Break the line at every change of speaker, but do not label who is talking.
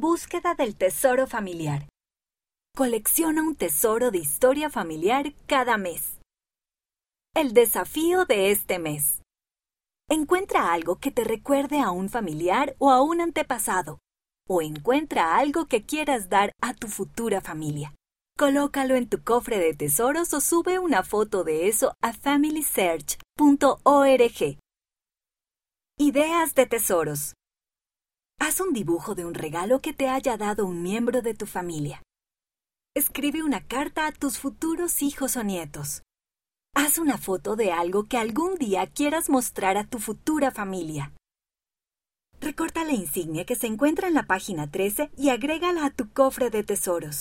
Búsqueda del tesoro familiar. Colecciona un tesoro de historia familiar cada mes. El desafío de este mes. Encuentra algo que te recuerde a un familiar o a un antepasado, o encuentra algo que quieras dar a tu futura familia. Colócalo en tu cofre de tesoros o sube una foto de eso a familysearch.org. Ideas de tesoros. Haz un dibujo de un regalo que te haya dado un miembro de tu familia. Escribe una carta a tus futuros hijos o nietos. Haz una foto de algo que algún día quieras mostrar a tu futura familia. Recorta la insignia que se encuentra en la página 13 y agrégala a tu cofre de tesoros.